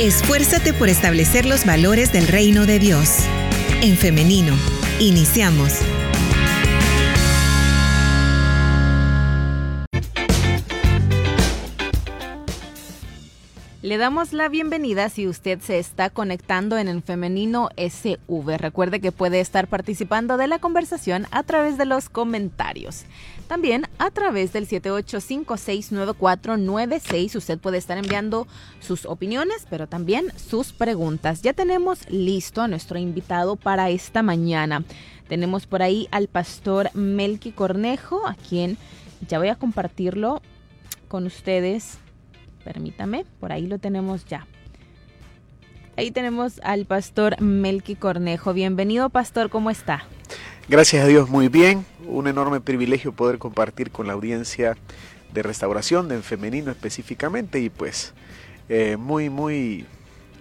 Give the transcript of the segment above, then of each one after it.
Esfuérzate por establecer los valores del reino de Dios. En femenino, iniciamos. Le damos la bienvenida si usted se está conectando en el femenino SV. Recuerde que puede estar participando de la conversación a través de los comentarios. También a través del 78569496 usted puede estar enviando sus opiniones, pero también sus preguntas. Ya tenemos listo a nuestro invitado para esta mañana. Tenemos por ahí al pastor Melqui Cornejo, a quien ya voy a compartirlo con ustedes Permítame, por ahí lo tenemos ya. Ahí tenemos al pastor Melqui Cornejo. Bienvenido, pastor, ¿cómo está? Gracias a Dios, muy bien. Un enorme privilegio poder compartir con la audiencia de restauración, de en femenino específicamente, y pues eh, muy, muy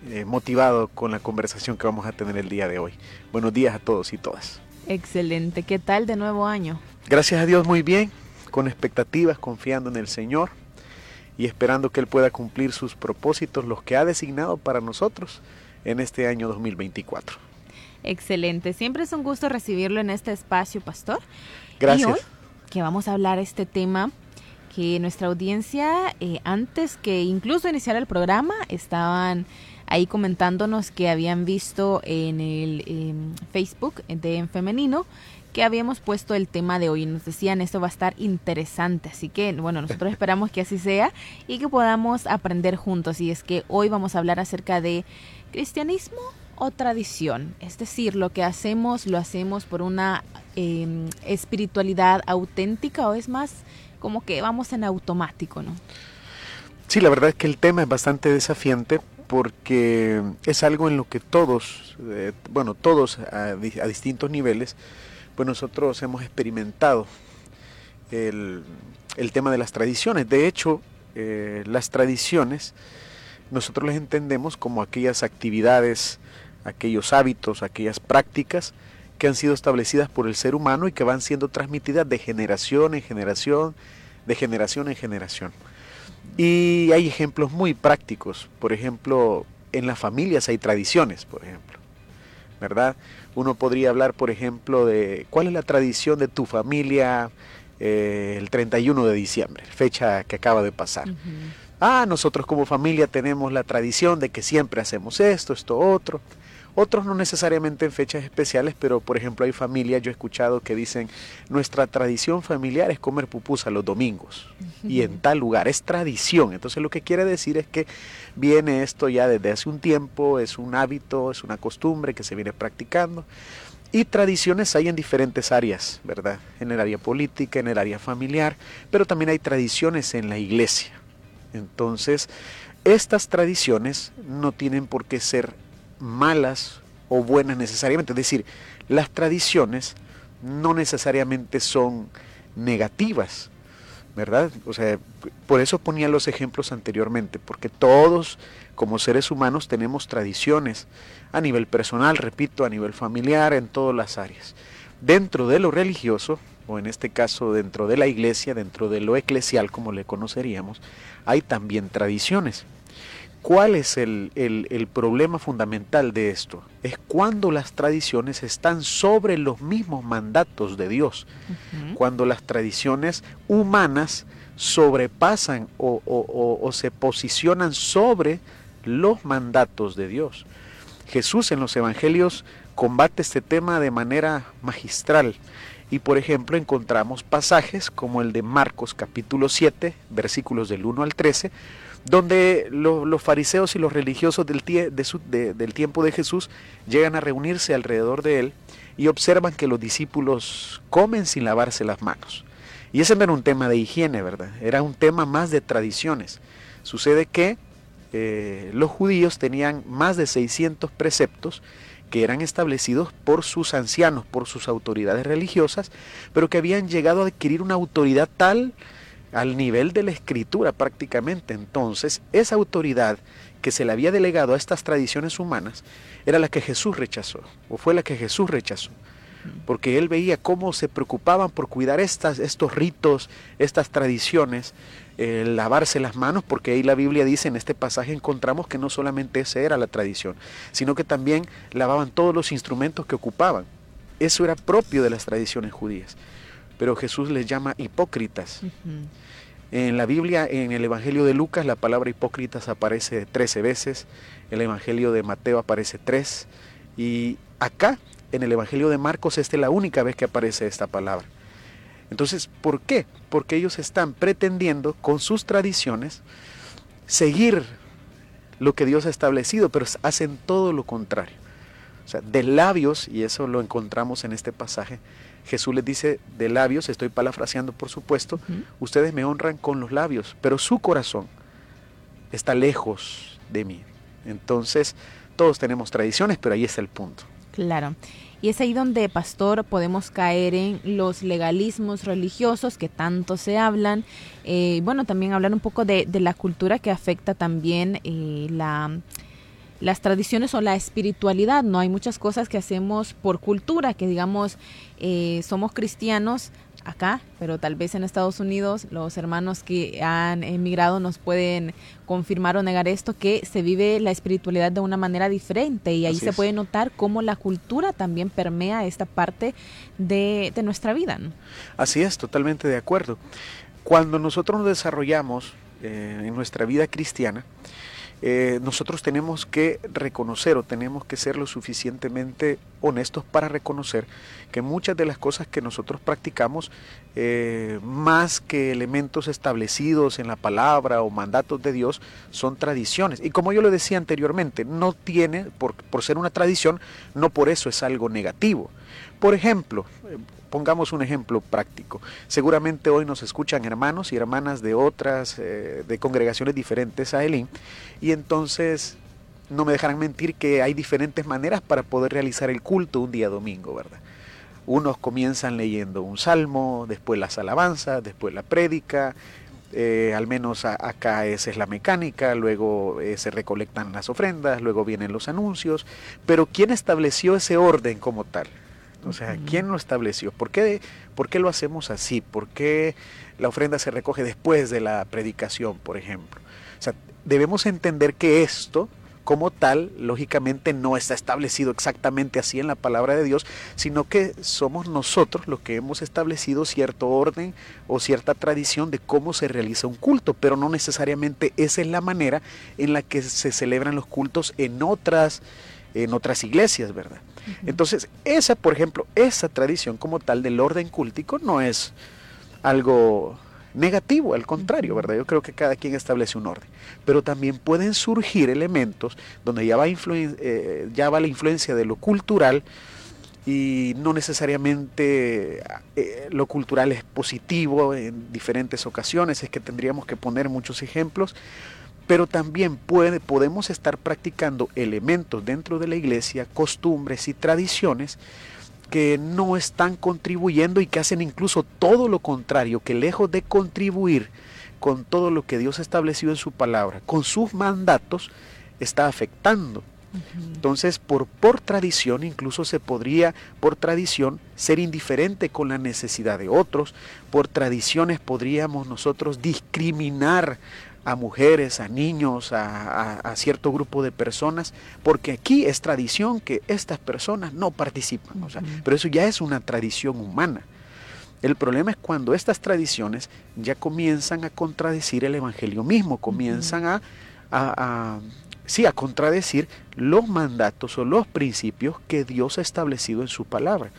eh, motivado con la conversación que vamos a tener el día de hoy. Buenos días a todos y todas. Excelente. ¿Qué tal de nuevo año? Gracias a Dios, muy bien. Con expectativas, confiando en el Señor y esperando que Él pueda cumplir sus propósitos, los que ha designado para nosotros en este año 2024. Excelente, siempre es un gusto recibirlo en este espacio, Pastor. Gracias. Y hoy que vamos a hablar este tema que nuestra audiencia, eh, antes que incluso iniciar el programa, estaban ahí comentándonos que habían visto en el em, Facebook de En Femenino que habíamos puesto el tema de hoy. Nos decían, esto va a estar interesante. Así que, bueno, nosotros esperamos que así sea y que podamos aprender juntos. Y es que hoy vamos a hablar acerca de cristianismo o tradición. Es decir, lo que hacemos, lo hacemos por una em, espiritualidad auténtica o es más como que vamos en automático, ¿no? Sí, la verdad es que el tema es bastante desafiante porque es algo en lo que todos, eh, bueno, todos a distintos niveles, pues nosotros hemos experimentado el, tema de las tradiciones. De hecho, eh, las tradiciones nosotros las entendemos como aquellas actividades, aquellos hábitos, aquellas prácticas que han sido establecidas por el ser humano y que van siendo transmitidas de generación en generación, de generación en generación. Y hay ejemplos muy prácticos, por ejemplo, en las familias hay tradiciones, por ejemplo, ¿verdad? Uno podría hablar, por ejemplo, de cuál es la tradición de tu familia eh, el 31 de diciembre, fecha que acaba de pasar. Ah, nosotros como familia tenemos la tradición de que siempre hacemos esto, esto, otro. Otros no necesariamente en fechas especiales, pero por ejemplo hay familias, yo he escuchado que dicen, nuestra tradición familiar es comer pupusa los domingos y en tal lugar, es tradición. Entonces lo que quiere decir es que viene esto ya desde hace un tiempo, es un hábito, es una costumbre que se viene practicando. Y tradiciones hay en diferentes áreas, ¿verdad? En el área política, en el área familiar, pero también hay tradiciones en la iglesia. Entonces, estas tradiciones no tienen por qué ser malas o buenas necesariamente. Es decir, las tradiciones no necesariamente son negativas, ¿verdad? O sea, por eso ponía los ejemplos anteriormente, porque todos como seres humanos tenemos tradiciones a nivel personal, repito, a nivel familiar, en todas las áreas. Dentro de lo religioso, o en este caso dentro de la iglesia, dentro de lo eclesial como le conoceríamos, hay también tradiciones. ¿Cuál es el, problema fundamental de esto? Es cuando las tradiciones están sobre los mismos mandatos de Dios, cuando las tradiciones humanas sobrepasan o, se posicionan sobre los mandatos de Dios. Jesús en los evangelios combate este tema de manera magistral. Y por ejemplo encontramos pasajes como el de Marcos capítulo 7, versículos del 1 al 13, donde los fariseos y los religiosos del, del tiempo de Jesús llegan a reunirse alrededor de él y observan que los discípulos comen sin lavarse las manos. Y ese no era un tema de higiene, ¿verdad? Era un tema más de tradiciones. Sucede que eh, los judíos tenían más de 600 preceptos que eran establecidos por sus ancianos, por sus autoridades religiosas, pero que habían llegado a adquirir una autoridad tal al nivel de la escritura prácticamente. Entonces, esa autoridad que se le había delegado a estas tradiciones humanas era la que Jesús rechazó, o fue la que Jesús rechazó, porque él veía cómo se preocupaban por cuidar estas, estos ritos, estas tradiciones, eh, lavarse las manos, porque ahí la Biblia dice, en este pasaje encontramos que no solamente esa era la tradición, sino que también lavaban todos los instrumentos que ocupaban. Eso era propio de las tradiciones judías. Pero Jesús les llama hipócritas. En la Biblia, en el Evangelio de Lucas, la palabra hipócritas aparece 13 veces, el Evangelio de Mateo aparece 3, y acá, en el Evangelio de Marcos, esta es la única vez que aparece esta palabra. Entonces, ¿por qué? Porque ellos están pretendiendo con sus tradiciones seguir lo que Dios ha establecido, pero hacen todo lo contrario. O sea, de labios, y eso lo encontramos en este pasaje, Jesús les dice, de labios, estoy parafraseando por supuesto, ustedes me honran con los labios, pero su corazón está lejos de mí. Entonces, todos tenemos tradiciones, pero ahí está el punto. Claro. Y es ahí donde, pastor, podemos caer en los legalismos religiosos que tanto se hablan. Eh, bueno, también hablar un poco de, la cultura que afecta también eh, la, las tradiciones o la espiritualidad. No hay muchas cosas que hacemos por cultura, que digamos, eh, somos cristianos, acá, pero tal vez en Estados Unidos los hermanos que han emigrado nos pueden confirmar o negar esto, que se vive la espiritualidad de una manera diferente y ahí se puede notar cómo la cultura también permea esta parte de, nuestra vida. Así es, totalmente de acuerdo. Cuando nosotros nos desarrollamos eh, en nuestra vida cristiana, eh, nosotros tenemos que reconocer o tenemos que ser lo suficientemente honestos para reconocer que muchas de las cosas que nosotros practicamos, eh, más que elementos establecidos en la palabra o mandatos de Dios, son tradiciones. Y como yo lo decía anteriormente, no tiene, por, por ser una tradición, no por eso es algo negativo. Por ejemplo, Pongamos un ejemplo práctico. Seguramente hoy nos escuchan hermanos y hermanas de otras, eh, de congregaciones diferentes a Elín, y entonces no me dejarán mentir que hay diferentes maneras para poder realizar el culto un día domingo, ¿verdad? Unos comienzan leyendo un salmo, después las alabanzas, después la prédica, eh, al menos acá esa es la mecánica, luego eh, se recolectan las ofrendas, luego vienen los anuncios, pero ¿quién estableció ese orden como tal? O sea, ¿quién lo estableció? ¿Por qué, ¿Por qué lo hacemos así? ¿Por qué la ofrenda se recoge después de la predicación, por ejemplo? O sea, debemos entender que esto, como tal, lógicamente no está establecido exactamente así en la palabra de Dios, sino que somos nosotros los que hemos establecido cierto orden o cierta tradición de cómo se realiza un culto, pero no necesariamente esa es la manera en la que se celebran los cultos en otras, en otras iglesias, ¿verdad? Entonces, esa, por ejemplo, esa tradición como tal del orden cúltico no es algo negativo, al contrario, ¿verdad? Yo creo que cada quien establece un orden. Pero también pueden surgir elementos donde ya va, eh, ya va la influencia de lo cultural y no necesariamente eh, lo cultural es positivo en diferentes ocasiones, es que tendríamos que poner muchos ejemplos, pero también puede, podemos estar practicando elementos dentro de la iglesia, costumbres y tradiciones que no están contribuyendo y que hacen incluso todo lo contrario, que lejos de contribuir con todo lo que Dios ha establecido en su palabra, con sus mandatos, está afectando. Entonces, por, por tradición, incluso se podría, por tradición, ser indiferente con la necesidad de otros. Por tradiciones podríamos nosotros discriminar a mujeres, a niños, a, cierto grupo de personas, porque aquí es tradición que estas personas no participan. O sea, pero eso ya es una tradición humana. El problema es cuando estas tradiciones ya comienzan a contradecir el Evangelio mismo, comienzan a, a, sí, a contradecir los mandatos o los principios que Dios ha establecido en su palabra.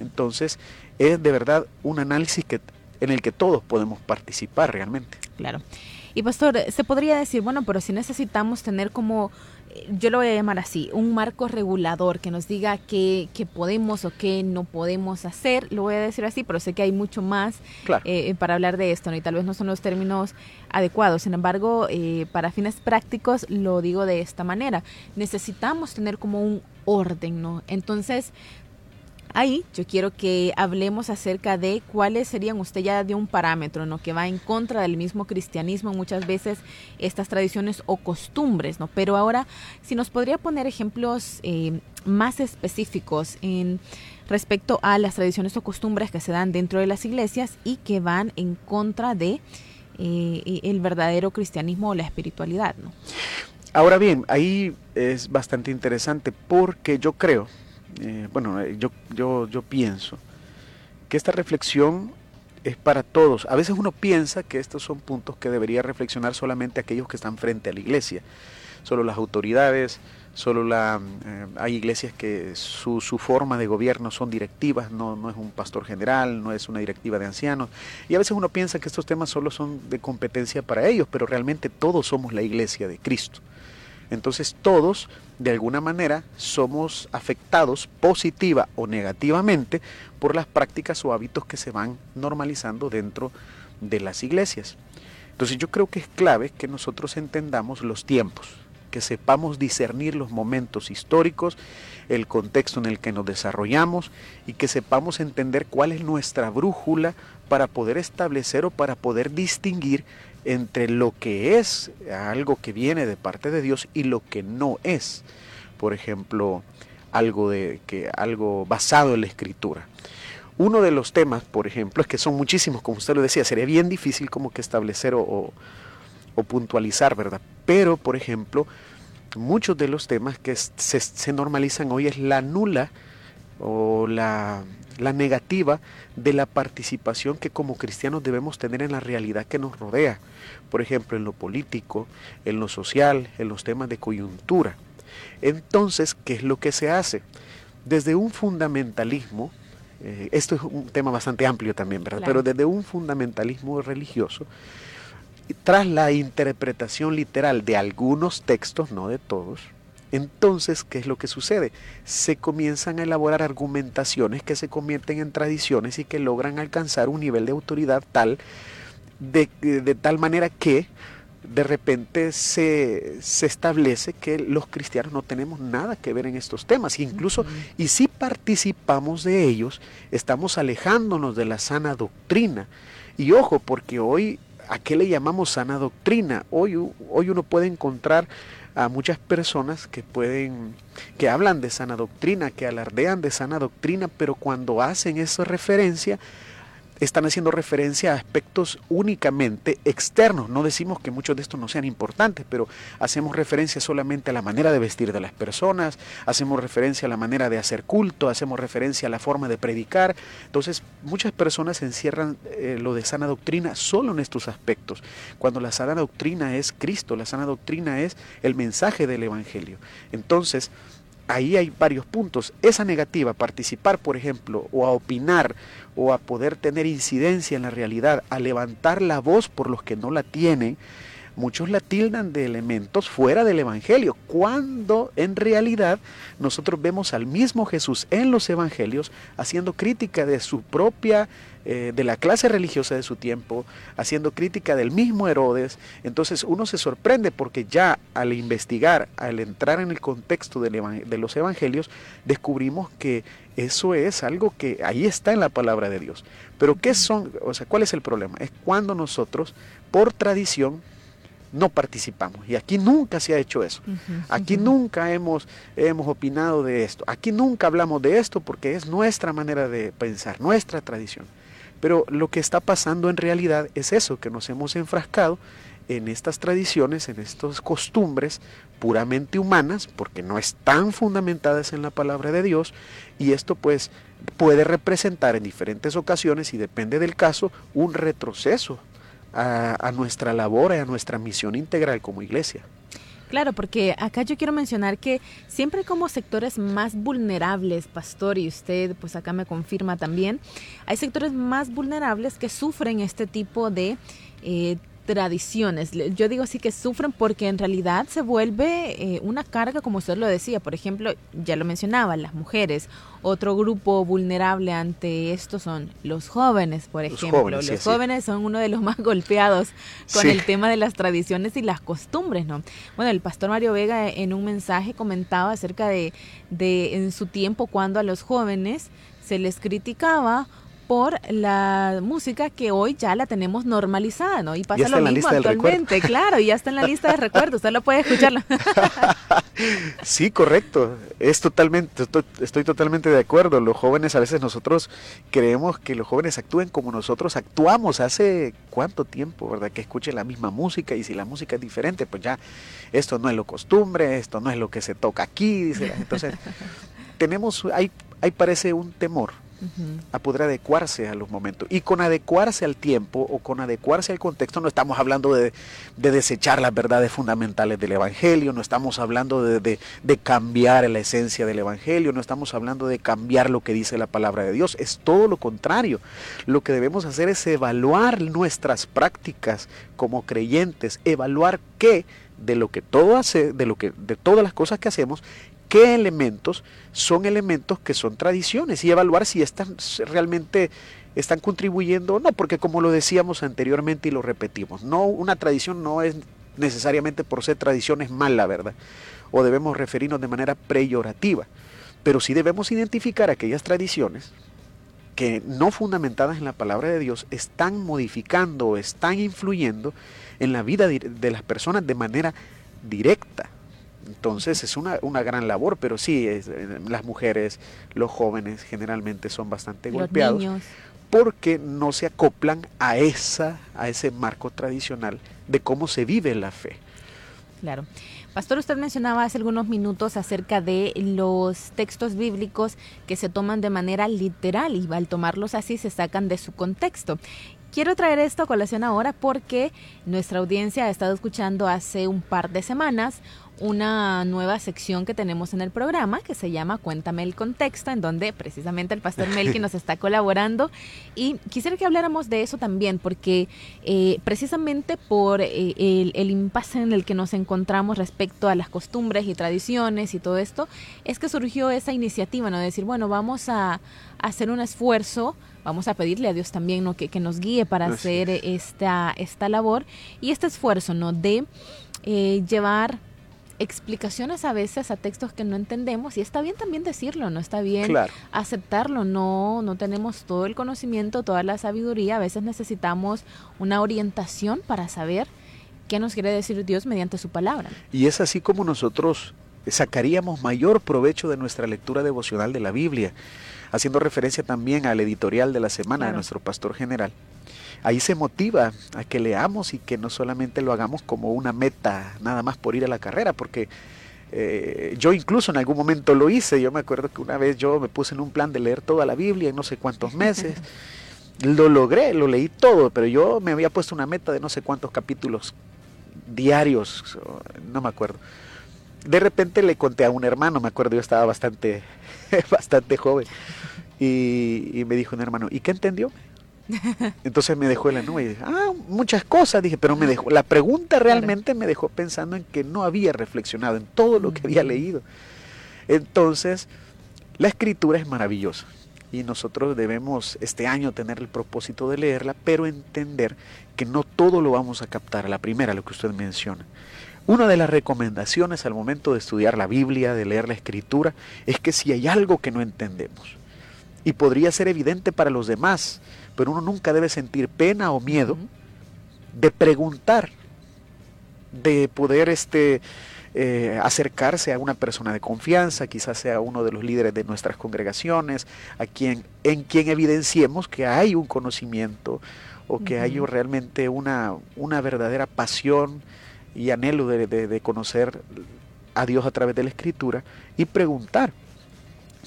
Entonces, es de verdad un análisis que, en el que todos podemos participar realmente. Claro. Y pastor, se podría decir, bueno, pero si necesitamos tener como, eh, yo lo voy a llamar así, un marco regulador que nos diga qué, podemos o qué no podemos hacer, lo voy a decir así, pero sé que hay mucho más eh, para hablar de esto, ¿no? y tal vez no son los términos adecuados. Sin embargo, eh, para fines prácticos lo digo de esta manera, necesitamos tener como un orden, ¿no? Entonces, Ahí yo quiero que hablemos acerca de cuáles serían, usted ya de un parámetro, ¿no? Que va en contra del mismo cristianismo muchas veces estas tradiciones o costumbres, ¿no? Pero ahora, si nos podría poner ejemplos eh, más específicos en respecto a las tradiciones o costumbres que se dan dentro de las iglesias y que van en contra de eh, el verdadero cristianismo o la espiritualidad, ¿no? Ahora bien, ahí es bastante interesante porque yo creo, eh, bueno, eh, yo, yo, yo pienso que esta reflexión es para todos. A veces uno piensa que estos son puntos que debería reflexionar solamente aquellos que están frente a la iglesia, solo las autoridades, solo la, eh, hay iglesias que su, su, forma de gobierno son directivas, no, no es un pastor general, no es una directiva de ancianos. Y a veces uno piensa que estos temas solo son de competencia para ellos, pero realmente todos somos la iglesia de Cristo. Entonces todos, de alguna manera, somos afectados positiva o negativamente por las prácticas o hábitos que se van normalizando dentro de las iglesias. Entonces yo creo que es clave que nosotros entendamos los tiempos, que sepamos discernir los momentos históricos, el contexto en el que nos desarrollamos y que sepamos entender cuál es nuestra brújula para poder establecer o para poder distinguir entre lo que es algo que viene de parte de Dios y lo que no es. Por ejemplo, algo de que algo basado en la escritura. Uno de los temas, por ejemplo, es que son muchísimos, como usted lo decía, sería bien difícil como que establecer o, o puntualizar, ¿verdad? Pero, por ejemplo, muchos de los temas que se, se normalizan hoy es la nula o la la negativa de la participación que como cristianos debemos tener en la realidad que nos rodea, por ejemplo, en lo político, en lo social, en los temas de coyuntura. Entonces, ¿qué es lo que se hace? Desde un fundamentalismo, eh, esto es un tema bastante amplio también, ¿verdad? Pero desde un fundamentalismo religioso, tras la interpretación literal de algunos textos, no de todos, entonces, ¿qué es lo que sucede? Se comienzan a elaborar argumentaciones que se convierten en tradiciones y que logran alcanzar un nivel de autoridad tal, de, de tal manera que de repente se, se, establece que los cristianos no tenemos nada que ver en estos temas. Incluso, y si participamos de ellos, estamos alejándonos de la sana doctrina. Y ojo, porque hoy, ¿a qué le llamamos sana doctrina? Hoy, hoy uno puede encontrar a muchas personas que pueden, que hablan de sana doctrina, que alardean de sana doctrina, pero cuando hacen esa referencia, están haciendo referencia a aspectos únicamente externos. No decimos que muchos de estos no sean importantes, pero hacemos referencia solamente a la manera de vestir de las personas, hacemos referencia a la manera de hacer culto, hacemos referencia a la forma de predicar. Entonces, muchas personas encierran eh, lo de sana doctrina solo en estos aspectos, cuando la sana doctrina es Cristo, la sana doctrina es el mensaje del Evangelio. Entonces, ahí hay varios puntos. Esa negativa, participar, por ejemplo, o a opinar, o a poder tener incidencia en la realidad, a levantar la voz por los que no la tienen, muchos la tildan de elementos fuera del Evangelio, cuando en realidad nosotros vemos al mismo Jesús en los Evangelios haciendo crítica de su propia, eh, de la clase religiosa de su tiempo, haciendo crítica del mismo Herodes. Entonces uno se sorprende porque ya al investigar, al entrar en el contexto de los Evangelios, descubrimos que eso es algo que ahí está en la palabra de Dios. Pero ¿qué son? O sea, ¿cuál es el problema? Es cuando nosotros, por tradición, no participamos. Y aquí nunca se ha hecho eso. Aquí nunca hemos, hemos opinado de esto. Aquí nunca hablamos de esto porque es nuestra manera de pensar, nuestra tradición. Pero lo que está pasando en realidad es eso, que nos hemos enfrascado en estas tradiciones, en estas costumbres puramente humanas, porque no están fundamentadas en la palabra de Dios, y esto pues puede representar en diferentes ocasiones, y depende del caso, un retroceso a, nuestra labor y a nuestra misión integral como iglesia. Claro, porque acá yo quiero mencionar que siempre como sectores más vulnerables, pastor, y usted pues acá me confirma también, hay sectores más vulnerables que sufren este tipo de eh, tradiciones. Yo digo así que sufren porque en realidad se vuelve eh, una carga, como usted lo decía. Por ejemplo, ya lo mencionaba, las mujeres. Otro grupo vulnerable ante esto son los jóvenes, por ejemplo. Los jóvenes, son uno de los más golpeados con el tema de las tradiciones y las costumbres, ¿no? Bueno, el pastor Mario Vega en un mensaje comentaba acerca de, de en su tiempo cuando a los jóvenes se les criticaba por la música que hoy ya la tenemos normalizada, ¿no? Y pasa lo mismo actualmente, claro, y ya está en la lista de recuerdos, usted lo puede escucharlo. sí, correcto, es totalmente, estoy, totalmente de acuerdo. Los jóvenes, a veces nosotros creemos que los jóvenes actúen como nosotros actuamos hace cuánto tiempo, ¿verdad? Que escuchen la misma música y si la música es diferente, pues ya esto no es lo costumbre, esto no es lo que se toca aquí, dice. Entonces, tenemos, hay, hay parece un temor a poder adecuarse a los momentos. Y con adecuarse al tiempo o con adecuarse al contexto no estamos hablando de, desechar las verdades fundamentales del Evangelio, no estamos hablando de, de, cambiar la esencia del Evangelio, no estamos hablando de cambiar lo que dice la palabra de Dios, es todo lo contrario. Lo que debemos hacer es evaluar nuestras prácticas como creyentes, evaluar qué de lo que todo hace, de lo que de todas las cosas que hacemos, qué elementos son elementos que son tradiciones y evaluar si están realmente están contribuyendo o no, porque como lo decíamos anteriormente y lo repetimos, no una tradición no es necesariamente por ser tradición es mala, ¿verdad? O debemos referirnos de manera preyorativa, pero sí debemos identificar aquellas tradiciones que no fundamentadas en la palabra de Dios están modificando o están influyendo en la vida de las personas de manera directa, entonces es una, una gran labor, pero sí, es, eh, las mujeres, los jóvenes generalmente son bastante golpeados porque no se acoplan a, esa, a ese marco tradicional de cómo se vive la fe. Claro. Pastor, usted mencionaba hace algunos minutos acerca de los textos bíblicos que se toman de manera literal y al tomarlos así se sacan de su contexto. Quiero traer esto a colación ahora porque nuestra audiencia ha estado escuchando hace un par de semanas una nueva sección que tenemos en el programa que se llama Cuéntame el contexto, en donde precisamente el pastor Melky nos está colaborando. Y quisiera que habláramos de eso también, porque eh, precisamente por eh, el, impasse en el que nos encontramos respecto a las costumbres y tradiciones y todo esto, es que surgió esa iniciativa, ¿no? De decir, bueno, vamos a, hacer un esfuerzo vamos a pedirle a Dios también ¿no? que, que nos guíe para hacer esta, esta labor y este esfuerzo ¿no? de eh, llevar explicaciones a veces a textos que no entendemos y está bien también decirlo, no está bien aceptarlo, no no tenemos todo el conocimiento, toda la sabiduría, a veces necesitamos una orientación para saber qué nos quiere decir Dios mediante su palabra. Y es así como nosotros sacaríamos mayor provecho de nuestra lectura devocional de la Biblia, haciendo referencia también al editorial de la semana de nuestro pastor general. Ahí se motiva a que leamos y que no solamente lo hagamos como una meta nada más por ir a la carrera, porque eh, yo incluso en algún momento lo hice, yo me acuerdo que una vez yo me puse en un plan de leer toda la Biblia en no sé cuántos meses, lo logré, lo leí todo, pero yo me había puesto una meta de no sé cuántos capítulos diarios, no me acuerdo. De repente le conté a un hermano, me acuerdo, yo estaba bastante, bastante joven, y, y me dijo un hermano, ¿y qué entendió? Entonces me dejó en la nube y dije, ah, muchas cosas, dije, pero me dejó, la pregunta realmente me dejó pensando en que no había reflexionado en todo lo que había leído. Entonces, la escritura es maravillosa y nosotros debemos este año tener el propósito de leerla, pero entender que no todo lo vamos a captar a la primera, lo que usted menciona. Una de las recomendaciones al momento de estudiar la Biblia, de leer la escritura, es que si hay algo que no entendemos, y podría ser evidente para los demás, pero uno nunca debe sentir pena o miedo de preguntar, de poder este, eh, acercarse a una persona de confianza, quizás sea uno de los líderes de nuestras congregaciones, a quien, en quien evidenciemos que hay un conocimiento o que hay realmente una, una verdadera pasión y anhelo de, de, conocer a Dios a través de la escritura y preguntar.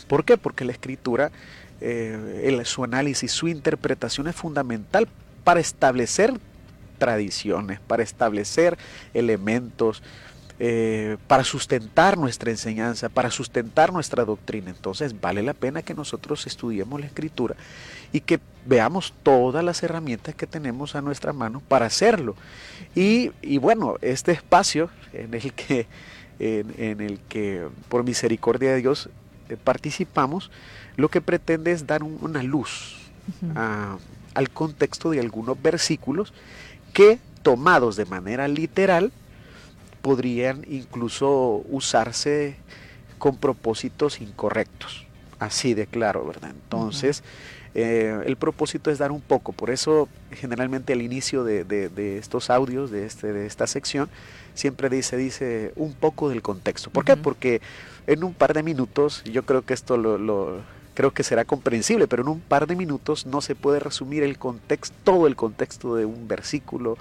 ¿Por qué? Porque la escritura eh, su análisis, su interpretación es fundamental para establecer tradiciones, para establecer elementos, eh, para sustentar nuestra enseñanza, para sustentar nuestra doctrina. Entonces vale la pena que nosotros estudiemos la escritura y que veamos todas las herramientas que tenemos a nuestra mano para hacerlo. Y, bueno, este espacio en el que, en el que por misericordia de Dios eh, participamos, lo que pretende es dar una luz al contexto de algunos versículos que tomados de manera literal podrían incluso usarse con propósitos incorrectos. Así de claro, ¿verdad? Entonces, Eh, el propósito es dar un poco, por eso generalmente al inicio de, estos audios, de, este, de esta sección, siempre dice, dice un poco del contexto. ¿Por qué? Porque en un par de minutos, yo creo que esto lo, creo que será comprensible, pero en un par de minutos no se puede resumir el contexto, todo el contexto de un versículo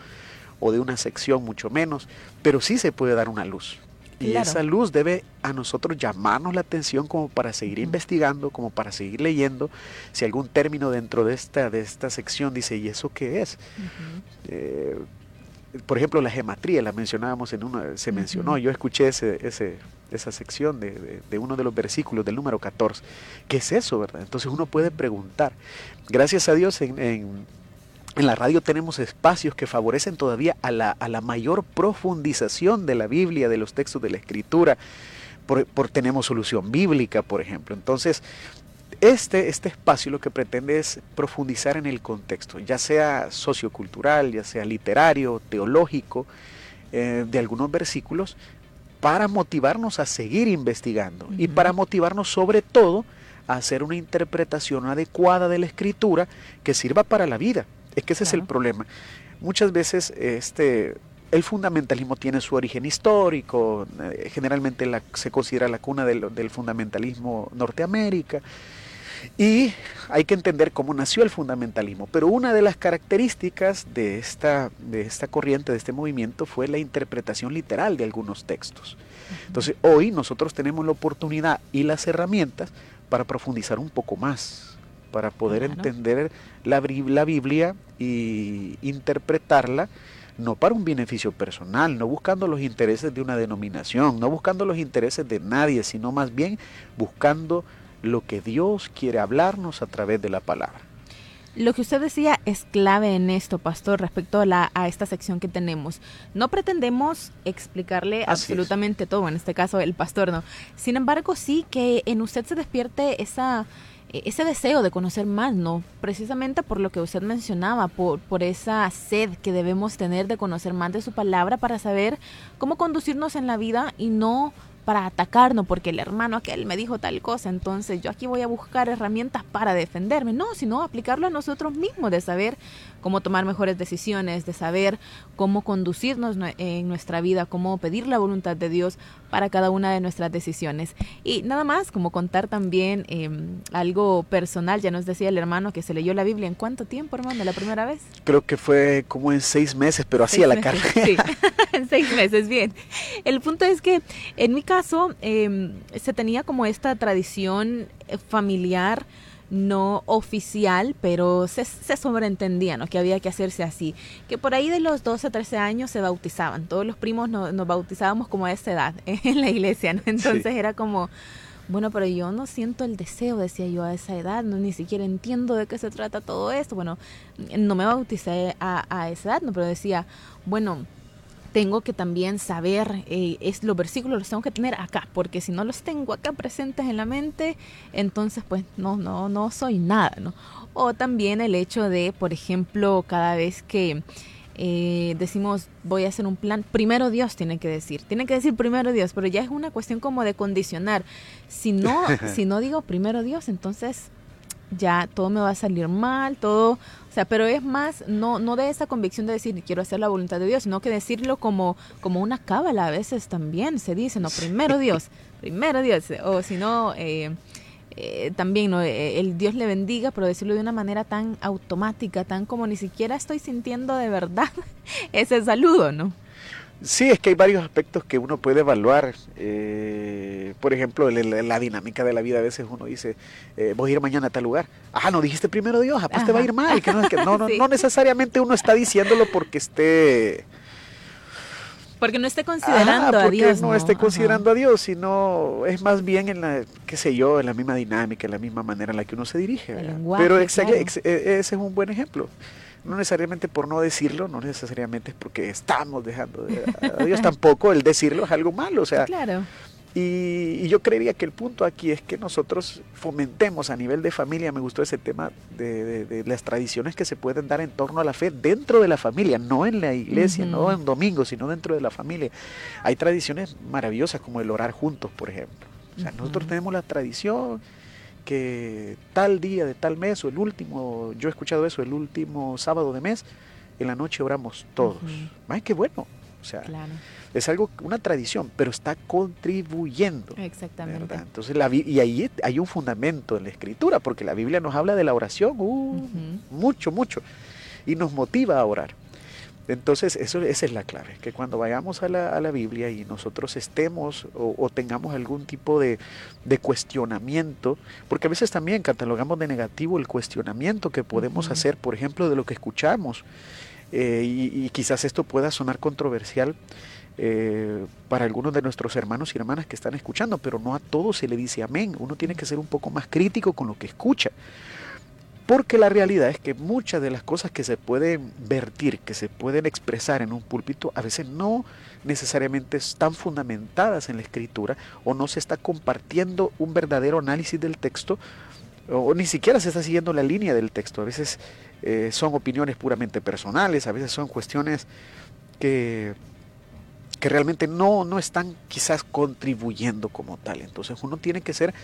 o de una sección, mucho menos, pero sí se puede dar una luz. Y esa luz debe a nosotros llamarnos la atención como para seguir investigando, como para seguir leyendo. Si algún término dentro de esta, de esta sección dice, ¿y eso qué es? Eh, por ejemplo, la gematría, la mencionábamos en una, se mencionó, yo escuché ese, ese, esa sección de, de, uno de los versículos del número 14. ¿Qué es eso, verdad? Entonces uno puede preguntar. Gracias a Dios en, en en la radio tenemos espacios que favorecen todavía a la, a la mayor profundización de la Biblia, de los textos de la Escritura. Por, tenemos solución bíblica, por ejemplo. Entonces, este, este espacio lo que pretende es profundizar en el contexto, ya sea sociocultural, ya sea literario, teológico, eh, de algunos versículos, para motivarnos a seguir investigando y para motivarnos sobre todo a hacer una interpretación adecuada de la escritura que sirva para la vida. Es que ese es el problema. Muchas veces este, el fundamentalismo tiene su origen histórico, eh, generalmente se considera la cuna del, fundamentalismo Norteamérica, y hay que entender cómo nació el fundamentalismo. Pero una de las características de esta, de esta corriente, de este movimiento, fue la interpretación literal de algunos textos. Entonces, hoy nosotros tenemos la oportunidad y las herramientas para profundizar un poco más para poder entender la, la Biblia y interpretarla no para un beneficio personal, no buscando los intereses de una denominación, no buscando los intereses de nadie, sino más bien buscando lo que Dios quiere hablarnos a través de la palabra. Lo que usted decía es clave en esto, pastor, respecto a, la, a esta sección que tenemos. No pretendemos explicarle absolutamente todo, en este caso el pastor no. Sin embargo, sí que en usted se despierte esa ese deseo de conocer más, ¿no? Precisamente por lo que usted mencionaba, por, por esa sed que debemos tener de conocer más de su palabra para saber cómo conducirnos en la vida y no para atacarnos porque el hermano aquel me dijo tal cosa, entonces yo aquí voy a buscar herramientas para defenderme, no, sino aplicarlo a nosotros mismos, de saber cómo tomar mejores decisiones, de saber cómo conducirnos en nuestra vida, cómo pedir la voluntad de Dios para cada una de nuestras decisiones. Y nada más, como contar también em, algo personal, ya nos decía el hermano que se leyó la Biblia en cuánto tiempo, hermano, la primera vez. Creo que fue como en seis meses, pero así a la carrera. Sí, en seis meses, bien. El punto es que en mi caso em, se tenía como esta tradición eh, familiar no oficial, pero se, sobreentendía ¿no? que había que hacerse así. Que por ahí de los 12 a 13 años se bautizaban. Todos los primos nos bautizábamos como a esa edad en la iglesia. ¿no? Entonces era como, bueno, pero yo no siento el deseo, decía yo, a esa edad. No, ni siquiera entiendo de qué se trata todo esto. Bueno, no me bauticé a, a esa edad, ¿no? pero decía, bueno tengo que también saber, eh, es, los versículos los tengo que tener acá, porque si no los tengo acá presentes en la mente, entonces pues no, no, no soy nada, ¿no? O también el hecho de, por ejemplo, cada vez que eh, decimos voy a hacer un plan, primero Dios tiene que decir, tiene que decir primero Dios, pero ya es una cuestión como de condicionar. Si no, si no digo primero Dios, entonces ya todo me va a salir mal, todo, o sea, pero es más, no, no de esa convicción de decir quiero hacer la voluntad de Dios, sino que decirlo como, como una cábala a veces también se dice, no, primero Dios, primero Dios, o si no, eh, eh, también no, eh, el Dios le bendiga, pero decirlo de una manera tan automática, tan como ni siquiera estoy sintiendo de verdad ese saludo, ¿no? Sí, es que hay varios aspectos que uno puede evaluar. Eh, por ejemplo, la, dinámica de la vida. A veces uno dice, eh, voy a ir mañana a tal lugar. Ah, no dijiste primero Dios, pues te va a ir mal. Que no, no, no, necesariamente uno está diciéndolo porque esté... Porque no esté considerando a Dios. No, esté considerando a Dios, sino es más bien en la, qué sé yo, en la misma dinámica, en la misma manera en la que uno se dirige. Pero e, ese es un buen ejemplo no necesariamente por no decirlo, no necesariamente es porque estamos dejando de, a Dios tampoco, el decirlo es algo malo, o sea. Claro. Y, yo creería que el punto aquí es que nosotros fomentemos a nivel de familia, me gustó ese tema de, las tradiciones que se pueden dar en torno a la fe dentro de la familia, no en la iglesia, no en domingo, sino dentro de la familia. Hay tradiciones maravillosas como el orar juntos, por ejemplo. O sea, nosotros tenemos la tradición que tal día de tal mes o el último, yo he escuchado eso, el último sábado de mes, en la noche oramos todos. Ay, qué bueno. O sea, es algo, una tradición, pero está contribuyendo. Exactamente. Entonces, la, y ahí hay un fundamento en la escritura, porque la Biblia nos habla de la oración, uh, mucho, mucho, y nos motiva a orar. Entonces, eso, esa es la clave, que cuando vayamos a la, a la Biblia y nosotros estemos o, tengamos algún tipo de, de, cuestionamiento, porque a veces también catalogamos de negativo el cuestionamiento que podemos hacer, por ejemplo, de lo que escuchamos, eh, y, quizás esto pueda sonar controversial eh, para algunos de nuestros hermanos y hermanas que están escuchando, pero no a todos se le dice amén, uno tiene que ser un poco más crítico con lo que escucha. Porque la realidad es que muchas de las cosas que se pueden vertir, que se pueden expresar en un púlpito, a veces no necesariamente están fundamentadas en la escritura o no se está compartiendo un verdadero análisis del texto o, ni siquiera se está siguiendo la línea del texto. A veces eh, son opiniones puramente personales, a veces son cuestiones que, que realmente no, no están quizás contribuyendo como tal. Entonces uno tiene que ser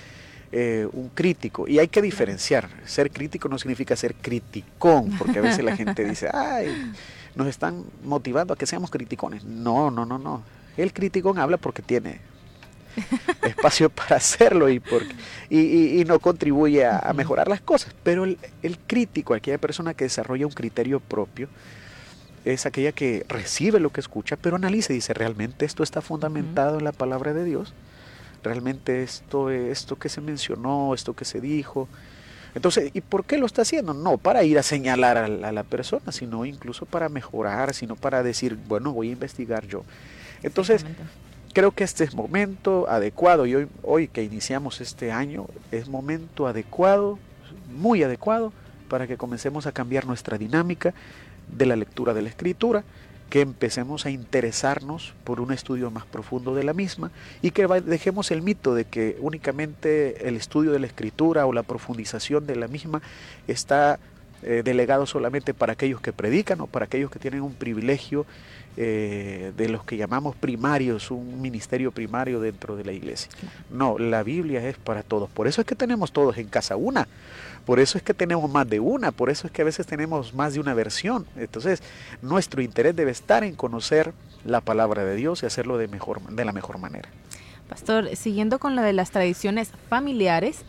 eh, un crítico. Y hay que diferenciar. Ser crítico no significa ser criticón, porque a veces la gente dice, ay, nos están motivando a que seamos criticones. No, no, no, no. El criticón habla porque tiene espacio para hacerlo y, porque, y, no contribuye a, mejorar las cosas. Pero el, el, crítico, aquella persona que desarrolla un criterio propio, es aquella que recibe lo que escucha, pero analiza y dice, ¿realmente esto está fundamentado en la palabra de Dios? Realmente esto, esto que se mencionó, esto que se dijo. Entonces, ¿y por qué lo está haciendo? No para ir a señalar a la, persona, sino incluso para mejorar, sino para decir, bueno, voy a investigar yo. Entonces, creo que este es momento adecuado y hoy, hoy que iniciamos este año es momento adecuado, muy adecuado, para que comencemos a cambiar nuestra dinámica de la lectura de la escritura que empecemos a interesarnos por un estudio más profundo de la misma y que dejemos el mito de que únicamente el estudio de la escritura o la profundización de la misma está eh, delegado solamente para aquellos que predican o para aquellos que tienen un privilegio eh, de los que llamamos primarios, un ministerio primario dentro de la iglesia. No, la Biblia es para todos. Por eso es que tenemos todos en casa una. Por eso es que tenemos más de una, por eso es que a veces tenemos más de una versión. Entonces, nuestro interés debe estar en conocer la palabra de Dios y hacerlo de, mejor, de la mejor manera. Pastor, siguiendo con lo de las tradiciones familiares,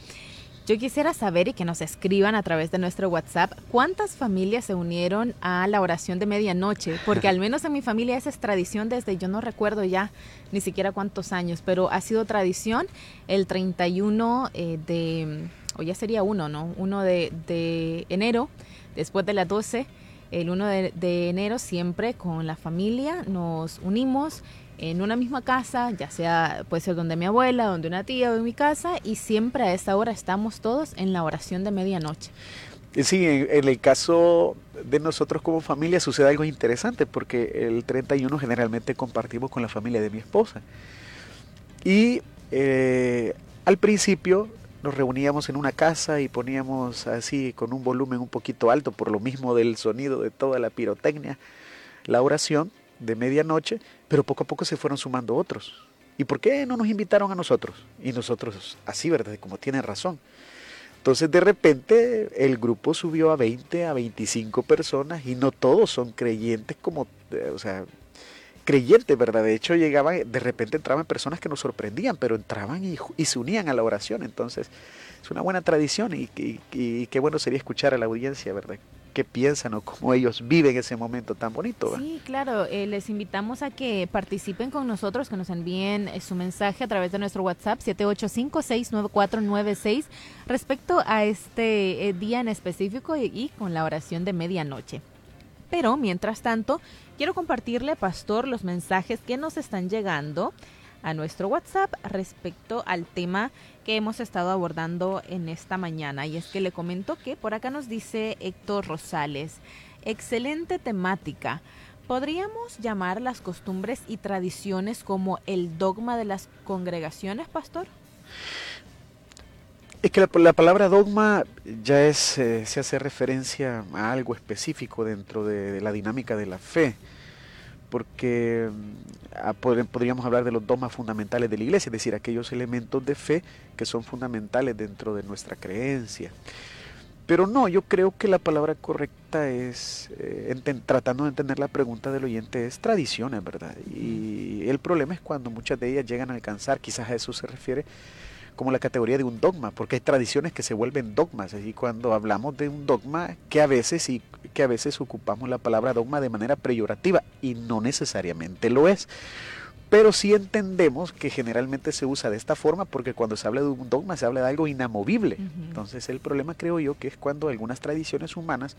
yo quisiera saber y que nos escriban a través de nuestro WhatsApp cuántas familias se unieron a la oración de medianoche, porque al menos en mi familia esa es tradición desde yo no recuerdo ya ni siquiera cuántos años, pero ha sido tradición el 31 eh, de o ya sería uno, ¿no? Uno de, de enero, después de las 12, el 1 de, enero siempre con la familia nos unimos en una misma casa, ya sea puede ser donde mi abuela, donde una tía o en mi casa, y siempre a esa hora estamos todos en la oración de medianoche. Sí, en, el caso de nosotros como familia sucede algo interesante porque el 31 generalmente compartimos con la familia de mi esposa. Y eh, al principio nos reuníamos en una casa y poníamos así con un volumen un poquito alto por lo mismo del sonido de toda la pirotecnia, la oración de medianoche, pero poco a poco se fueron sumando otros. ¿Y por qué no nos invitaron a nosotros? Y nosotros, así, ¿verdad? Como tiene razón. Entonces de repente el grupo subió a 20, a 25 personas y no todos son creyentes como, o sea, creyentes, ¿verdad? De hecho, llegaban, de repente entraban personas que nos sorprendían, pero entraban y, se unían a la oración. Entonces, es una buena tradición y, qué bueno sería escuchar a la audiencia, ¿verdad? qué piensan o cómo ellos viven ese momento tan bonito. Sí, claro, eh, les invitamos a que participen con nosotros, que nos envíen eh, su mensaje a través de nuestro WhatsApp 785-69496 respecto a este eh, día en específico y con la oración de medianoche. Pero mientras tanto, quiero compartirle, Pastor, los mensajes que nos están llegando a nuestro WhatsApp respecto al tema que hemos estado abordando en esta mañana. Y es que le comento que por acá nos dice Héctor Rosales, excelente temática. ¿Podríamos llamar las costumbres y tradiciones como el dogma de las congregaciones, pastor? Es que la, palabra dogma ya es, eh, se hace referencia a algo específico dentro de, la dinámica de la fe. porque ah, podríamos hablar de los dogmas fundamentales de la iglesia, es decir, aquellos elementos de fe que son fundamentales dentro de nuestra creencia. Pero no, yo creo que la palabra correcta es, eh, tratando de entender la pregunta del oyente, es tradiciones, ¿verdad? Y el problema es cuando muchas de ellas llegan a alcanzar, quizás a eso se refiere, como la categoría de un dogma, porque hay tradiciones que se vuelven dogmas. Y cuando hablamos de un dogma, que a veces y que a veces ocupamos la palabra dogma de manera peyorativa, y no necesariamente lo es. Pero sí entendemos que generalmente se usa de esta forma porque cuando se habla de un dogma se habla de algo inamovible. Entonces el problema creo yo que es cuando algunas tradiciones humanas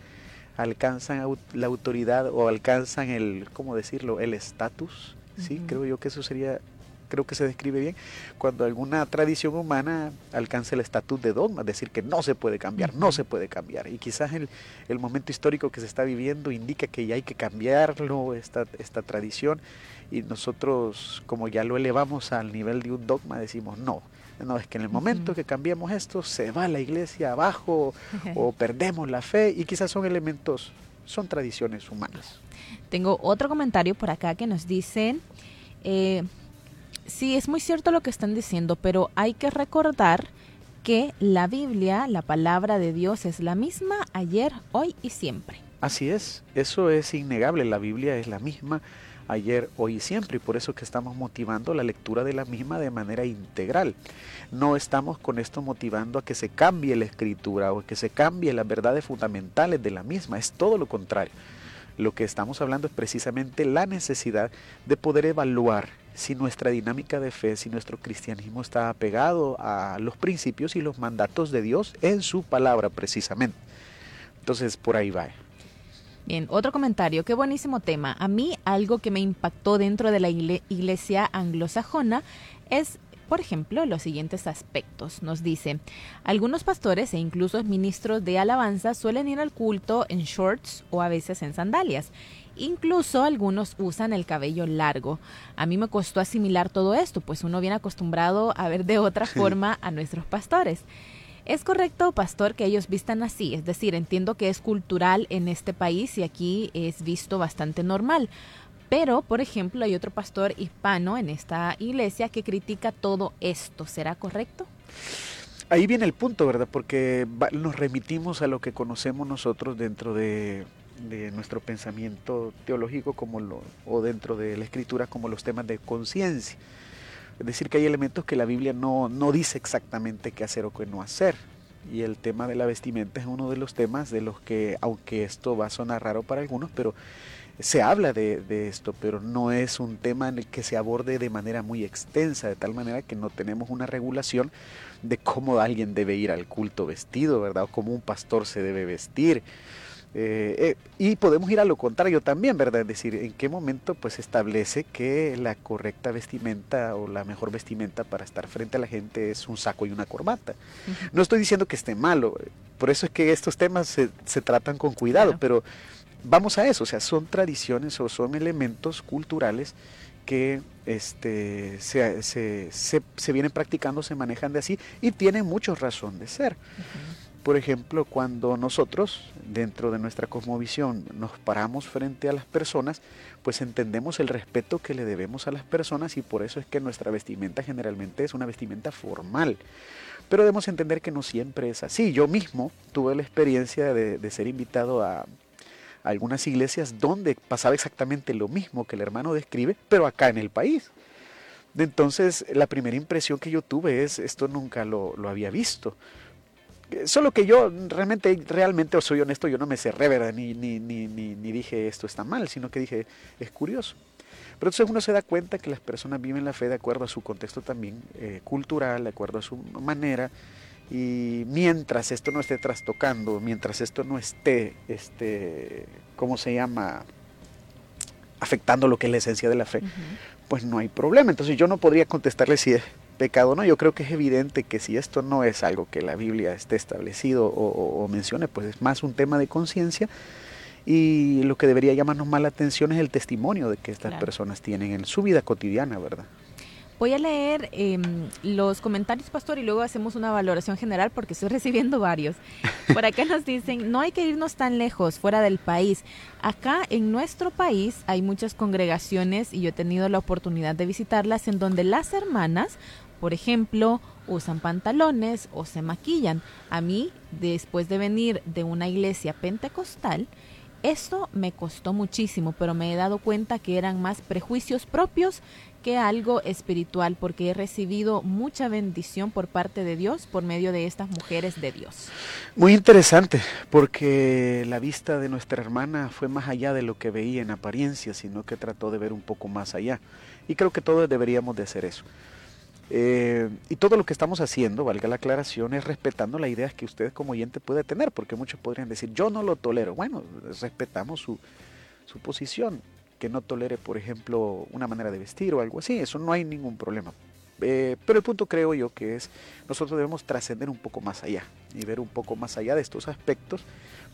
alcanzan la autoridad o alcanzan el, ¿cómo decirlo?, el estatus. Sí, creo yo que eso sería creo que se describe bien, cuando alguna tradición humana alcanza el estatus de dogma, es decir, que no se puede cambiar, no se puede cambiar. Y quizás el, el, momento histórico que se está viviendo indica que ya hay que cambiarlo, esta, esta tradición, y nosotros, como ya lo elevamos al nivel de un dogma, decimos no. No, es que en el momento que cambiamos esto, se va la iglesia abajo o perdemos la fe y quizás son elementos, son tradiciones humanas. Tengo otro comentario por acá que nos dicen, eh, sí, es muy cierto lo que están diciendo, pero hay que recordar que la Biblia, la palabra de Dios, es la misma ayer, hoy y siempre. Así es, eso es innegable, la Biblia es la misma ayer, hoy y siempre, y por eso que estamos motivando la lectura de la misma de manera integral. No estamos con esto motivando a que se cambie la escritura o que se cambie las verdades fundamentales de la misma, es todo lo contrario. Lo que estamos hablando es precisamente la necesidad de poder evaluar si nuestra dinámica de fe, si nuestro cristianismo está apegado a los principios y los mandatos de Dios en su palabra precisamente. Entonces por ahí va. Bien, otro comentario, qué buenísimo tema. A mí algo que me impactó dentro de la iglesia anglosajona es por ejemplo, los siguientes aspectos. Nos dice, algunos pastores e incluso ministros de alabanza suelen ir al culto en shorts o a veces en sandalias. Incluso algunos usan el cabello largo. A mí me costó asimilar todo esto, pues uno viene acostumbrado a ver de otra forma a nuestros pastores. ¿Es correcto, pastor, que ellos vistan así? Es decir, entiendo que es cultural en este país y aquí es visto bastante normal. Pero, por ejemplo, hay otro pastor hispano en esta iglesia que critica todo esto. ¿Será correcto? Ahí viene el punto, ¿verdad? Porque nos remitimos a lo que conocemos nosotros dentro de, nuestro pensamiento teológico como lo, o dentro de la escritura como los temas de conciencia. Es decir, que hay elementos que la Biblia no, no dice exactamente qué hacer o qué no hacer. Y el tema de la vestimenta es uno de los temas de los que, aunque esto va a sonar raro para algunos, pero se habla de, esto, pero no es un tema en el que se aborde de manera muy extensa, de tal manera que no tenemos una regulación de cómo alguien debe ir al culto vestido, ¿verdad? O cómo un pastor se debe vestir. Eh, eh, y podemos ir a lo contrario también, ¿verdad? Es decir, en qué momento pues establece que la correcta vestimenta o la mejor vestimenta para estar frente a la gente es un saco y una corbata. No estoy diciendo que esté malo, por eso es que estos temas se, se tratan con cuidado, pero vamos a eso, o sea, son tradiciones o son elementos culturales que este, se, se, se, vienen practicando, se manejan de así y tienen mucho razón de ser. Por ejemplo, cuando nosotros, dentro de nuestra cosmovisión, nos paramos frente a las personas, pues entendemos el respeto que le debemos a las personas y por eso es que nuestra vestimenta generalmente es una vestimenta formal. Pero debemos entender que no siempre es así. Yo mismo tuve la experiencia de, ser invitado a, algunas iglesias donde pasaba exactamente lo mismo que el hermano describe, pero acá en el país. Entonces, la primera impresión que yo tuve es, esto nunca lo, había visto. Solo que yo realmente, realmente, soy honesto, yo no me cerré, ¿verdad? Ni, ni, ni, ni, dije esto está mal, sino que dije, es curioso. Pero entonces uno se da cuenta que las personas viven la fe de acuerdo a su contexto también eh, cultural, de acuerdo a su manera, y mientras esto no esté trastocando, mientras esto no esté, este, ¿cómo se llama? afectando lo que es la esencia de la fe, pues no hay problema. Entonces yo no podría contestarle si es pecado o no. Yo creo que es evidente que si esto no es algo que la Biblia esté establecido o, mencione, pues es más un tema de conciencia. Y lo que debería llamarnos más la atención es el testimonio de que estas personas tienen en su vida cotidiana, ¿verdad? Voy a leer em, los comentarios, pastor, y luego hacemos una valoración general porque estoy recibiendo varios. Por acá nos dicen, no hay que irnos tan lejos, fuera del país. Acá en nuestro país hay muchas congregaciones y yo he tenido la oportunidad de visitarlas en donde las hermanas, por ejemplo, usan pantalones o se maquillan. A mí, después de venir de una iglesia pentecostal, esto me costó muchísimo, pero me he dado cuenta que eran más prejuicios propios que algo espiritual, porque he recibido mucha bendición por parte de Dios por medio de estas mujeres de Dios. Muy interesante, porque la vista de nuestra hermana fue más allá de lo que veía en apariencia, sino que trató de ver un poco más allá. Y creo que todos deberíamos de hacer eso. Eh, y todo lo que estamos haciendo, valga la aclaración, es respetando las ideas que usted como oyente puede tener, porque muchos podrían decir, yo no lo tolero. Bueno, respetamos su, su posición que no tolere, por ejemplo, una manera de vestir o algo así, eso no hay ningún problema. Eh, pero el punto creo yo que es, nosotros debemos trascender un poco más allá y ver un poco más allá de estos aspectos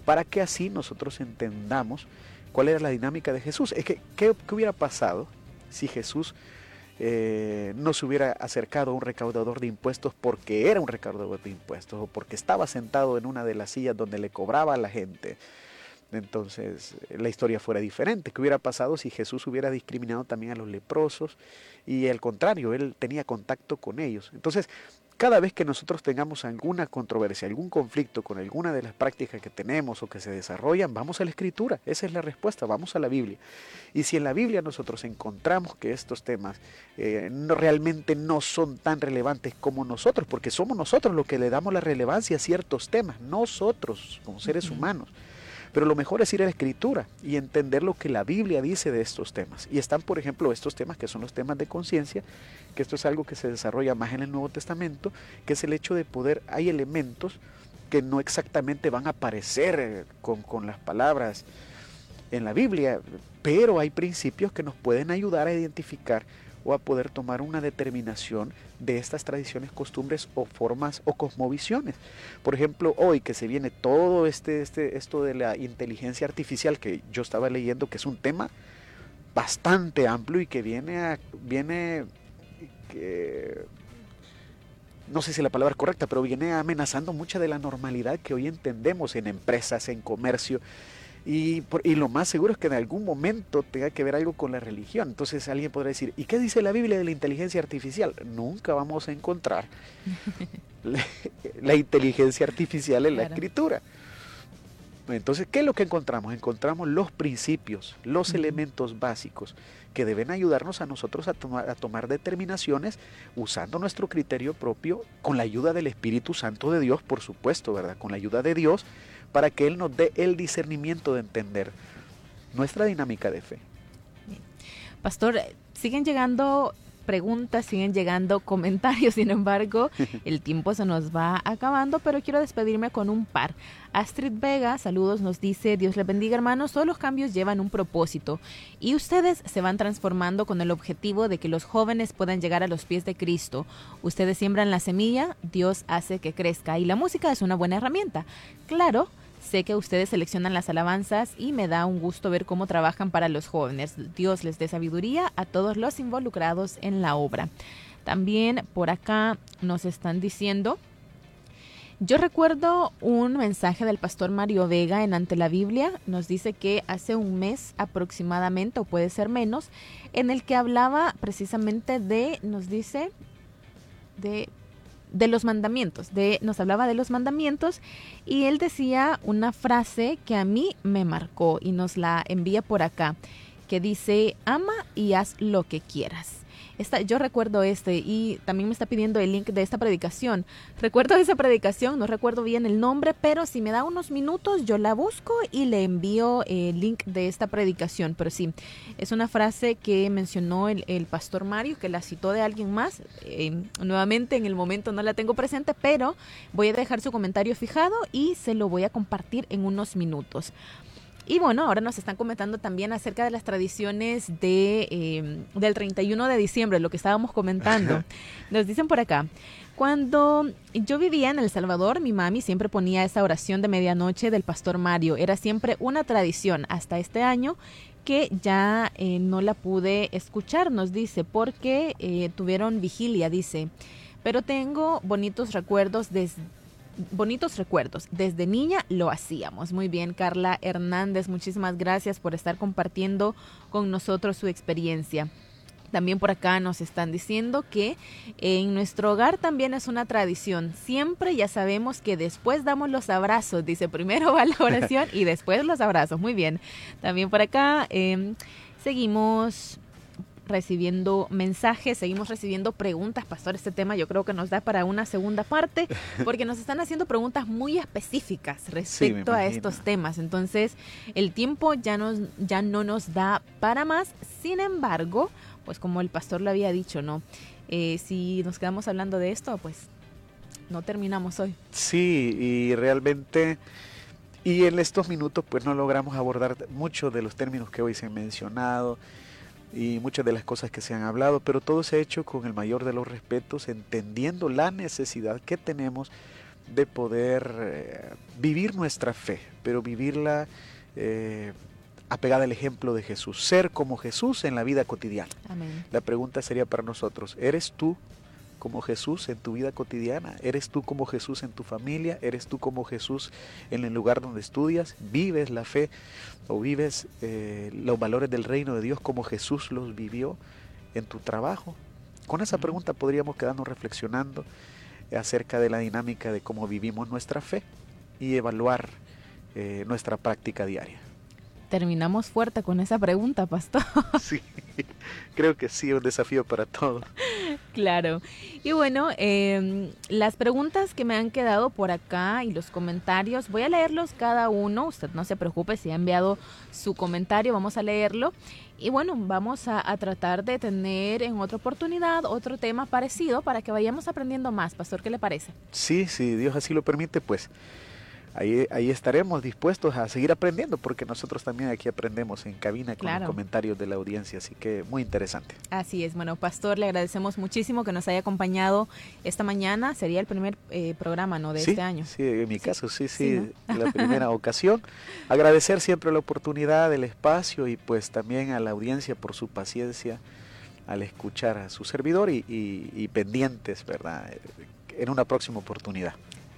para que así nosotros entendamos cuál era la dinámica de Jesús. Es que, ¿qué, hubiera pasado si Jesús eh, no se hubiera acercado a un recaudador de impuestos porque era un recaudador de impuestos o porque estaba sentado en una de las sillas donde le cobraba a la gente? entonces la historia fuera diferente. ¿Qué hubiera pasado si Jesús hubiera discriminado también a los leprosos? Y al contrario, él tenía contacto con ellos. Entonces, cada vez que nosotros tengamos alguna controversia, algún conflicto con alguna de las prácticas que tenemos o que se desarrollan, vamos a la escritura. Esa es la respuesta, vamos a la Biblia. Y si en la Biblia nosotros encontramos que estos temas eh, no, realmente no son tan relevantes como nosotros, porque somos nosotros los que le damos la relevancia a ciertos temas, nosotros como seres humanos. Pero lo mejor es ir a la escritura y entender lo que la Biblia dice de estos temas. Y están, por ejemplo, estos temas que son los temas de conciencia, que esto es algo que se desarrolla más en el Nuevo Testamento, que es el hecho de poder, hay elementos que no exactamente van a aparecer eh, con, con las palabras en la Biblia, pero hay principios que nos pueden ayudar a identificar o a poder tomar una determinación de estas tradiciones, costumbres o formas o cosmovisiones. Por ejemplo, hoy que se viene todo este, este, esto de la inteligencia artificial que yo estaba leyendo, que es un tema bastante amplio y que viene a, viene no sé si la palabra es correcta, pero viene amenazando mucha de la normalidad que hoy entendemos en empresas, en comercio, y, lo más seguro es que en algún momento tenga que ver algo con la religión. Entonces alguien podrá decir, ¿y qué dice la Biblia de la inteligencia artificial? Nunca vamos a encontrar la, inteligencia artificial en la escritura. Entonces, ¿qué es lo que encontramos? Encontramos los principios, los elementos básicos que deben ayudarnos a nosotros a tomar, a tomar determinaciones usando nuestro criterio propio, con la ayuda del Espíritu Santo de Dios, por supuesto, ¿verdad? Con la ayuda de Dios para que Él nos dé el discernimiento de entender nuestra dinámica de fe. Pastor, siguen llegando preguntas, siguen llegando comentarios, sin embargo, el tiempo se nos va acabando, pero quiero despedirme con un par. Astrid Vega, saludos, nos dice, Dios les bendiga hermanos, todos los cambios llevan un propósito y ustedes se van transformando con el objetivo de que los jóvenes puedan llegar a los pies de Cristo. Ustedes siembran la semilla, Dios hace que crezca y la música es una buena herramienta. Claro, Sé que ustedes seleccionan las alabanzas y me da un gusto ver cómo trabajan para los jóvenes. Dios les dé sabiduría a todos los involucrados en la obra. También por acá nos están diciendo, yo recuerdo un mensaje del pastor Mario Vega en Ante la Biblia, nos dice que hace un mes aproximadamente, o puede ser menos, en el que hablaba precisamente de, nos dice, de de los mandamientos, de, nos hablaba de los mandamientos y él decía una frase que a mí me marcó y nos la envía por acá, que dice, ama y haz lo que quieras yo recuerdo este y también me está pidiendo el link de esta predicación. Recuerdo esa predicación, no recuerdo bien el nombre, pero si me da unos minutos yo la busco y le envío el link de esta predicación. Pero sí, es una frase que mencionó el, pastor Mario, que la citó de alguien más. Eh, nuevamente en el momento no la tengo presente, pero voy a dejar su comentario fijado y se lo voy a compartir en unos minutos. Y bueno, ahora nos están comentando también acerca de las tradiciones de, em, del 31 de diciembre, lo que estábamos comentando. Nos dicen por acá, cuando yo vivía en El Salvador, mi mami siempre ponía esa oración de medianoche del pastor Mario. Era siempre una tradición hasta este año que ya eh, no la pude escuchar, nos dice, porque eh, tuvieron vigilia, dice. Pero tengo bonitos recuerdos desde bonitos recuerdos. Desde niña lo hacíamos. Muy bien, Carla Hernández, muchísimas gracias por estar compartiendo con nosotros su experiencia. También por acá nos están diciendo que en nuestro hogar también es una tradición. Siempre ya sabemos que después damos los abrazos. Dice primero va la oración y después los abrazos. Muy bien. También por acá eh, seguimos recibiendo mensajes, seguimos recibiendo preguntas, pastor, este tema yo creo que nos da para una segunda parte, porque nos están haciendo preguntas muy específicas respecto a estos temas. Entonces, el tiempo ya, nos, ya no nos da para más. Sin embargo, pues como el pastor lo había dicho, ¿no? Eh, si nos quedamos hablando de esto, pues no terminamos hoy. Sí, y realmente... Y en estos minutos pues no logramos abordar muchos de los términos que hoy se han mencionado y muchas de las cosas que se han hablado, pero todo se ha hecho con el mayor de los respetos, entendiendo la necesidad que tenemos de poder eh, vivir nuestra fe, pero vivirla eh, apegada al ejemplo de Jesús, ser como Jesús en la vida cotidiana. Amén. La pregunta sería para nosotros, ¿eres tú como Jesús en tu vida cotidiana? ¿Eres tú como Jesús en tu familia? ¿Eres tú como Jesús en el lugar donde estudias? ¿Vives la fe o vives eh, los valores del reino de Dios como Jesús los vivió en tu trabajo? Con esa pregunta podríamos quedarnos reflexionando acerca de la dinámica de cómo vivimos nuestra fe y evaluar eh, nuestra práctica diaria. Terminamos fuerte con esa pregunta, pastor. Sí, creo que sí, un desafío para todos. Claro. Y bueno, eh, las preguntas que me han quedado por acá y los comentarios, voy a leerlos cada uno. Usted no se preocupe si ha enviado su comentario, vamos a leerlo. Y bueno, vamos a, a, tratar de tener en otra oportunidad otro tema parecido para que vayamos aprendiendo más. Pastor, ¿qué le parece? Sí, sí, Dios así lo permite, pues ahí, ahí estaremos dispuestos a seguir aprendiendo, porque nosotros también aquí aprendemos en cabina con Claro. los comentarios de la audiencia, así que muy interesante. Así es, bueno, Pastor, le agradecemos muchísimo que nos haya acompañado esta mañana. Sería el primer eh, programa, ¿no? De sí, este año. Sí, en mi caso, sí, Sí, sí, la primera ocasión. Agradecer siempre la oportunidad, el espacio y pues también a la audiencia por su paciencia al escuchar a su servidor y, y- y pendientes, ¿verdad? En una próxima oportunidad.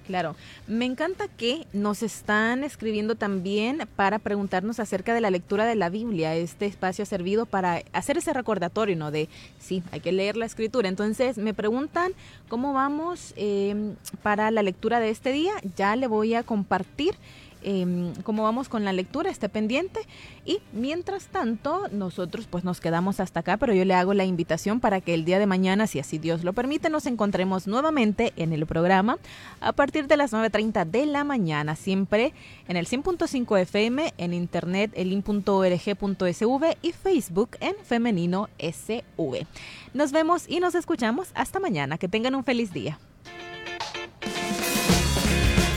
Claro, me encanta que nos están escribiendo también para preguntarnos acerca de la lectura de la Biblia. Este espacio ha servido para hacer ese recordatorio, ¿no? De, sí, hay que leer la escritura. Entonces, me preguntan cómo vamos eh, para la lectura de este día. Ya le voy a compartir eh, cómo vamos con la lectura, esté pendiente. Y mientras tanto, nosotros pues nos quedamos hasta acá, pero yo le hago la invitación para que el día de mañana, si así Dios lo permite, nos encontremos nuevamente en el programa a partir de las 9.30 de la mañana, siempre en el 100.5 FM, en internet elin.org.sv y Facebook en femenino SV. Nos vemos y nos escuchamos hasta mañana. Que tengan un feliz día.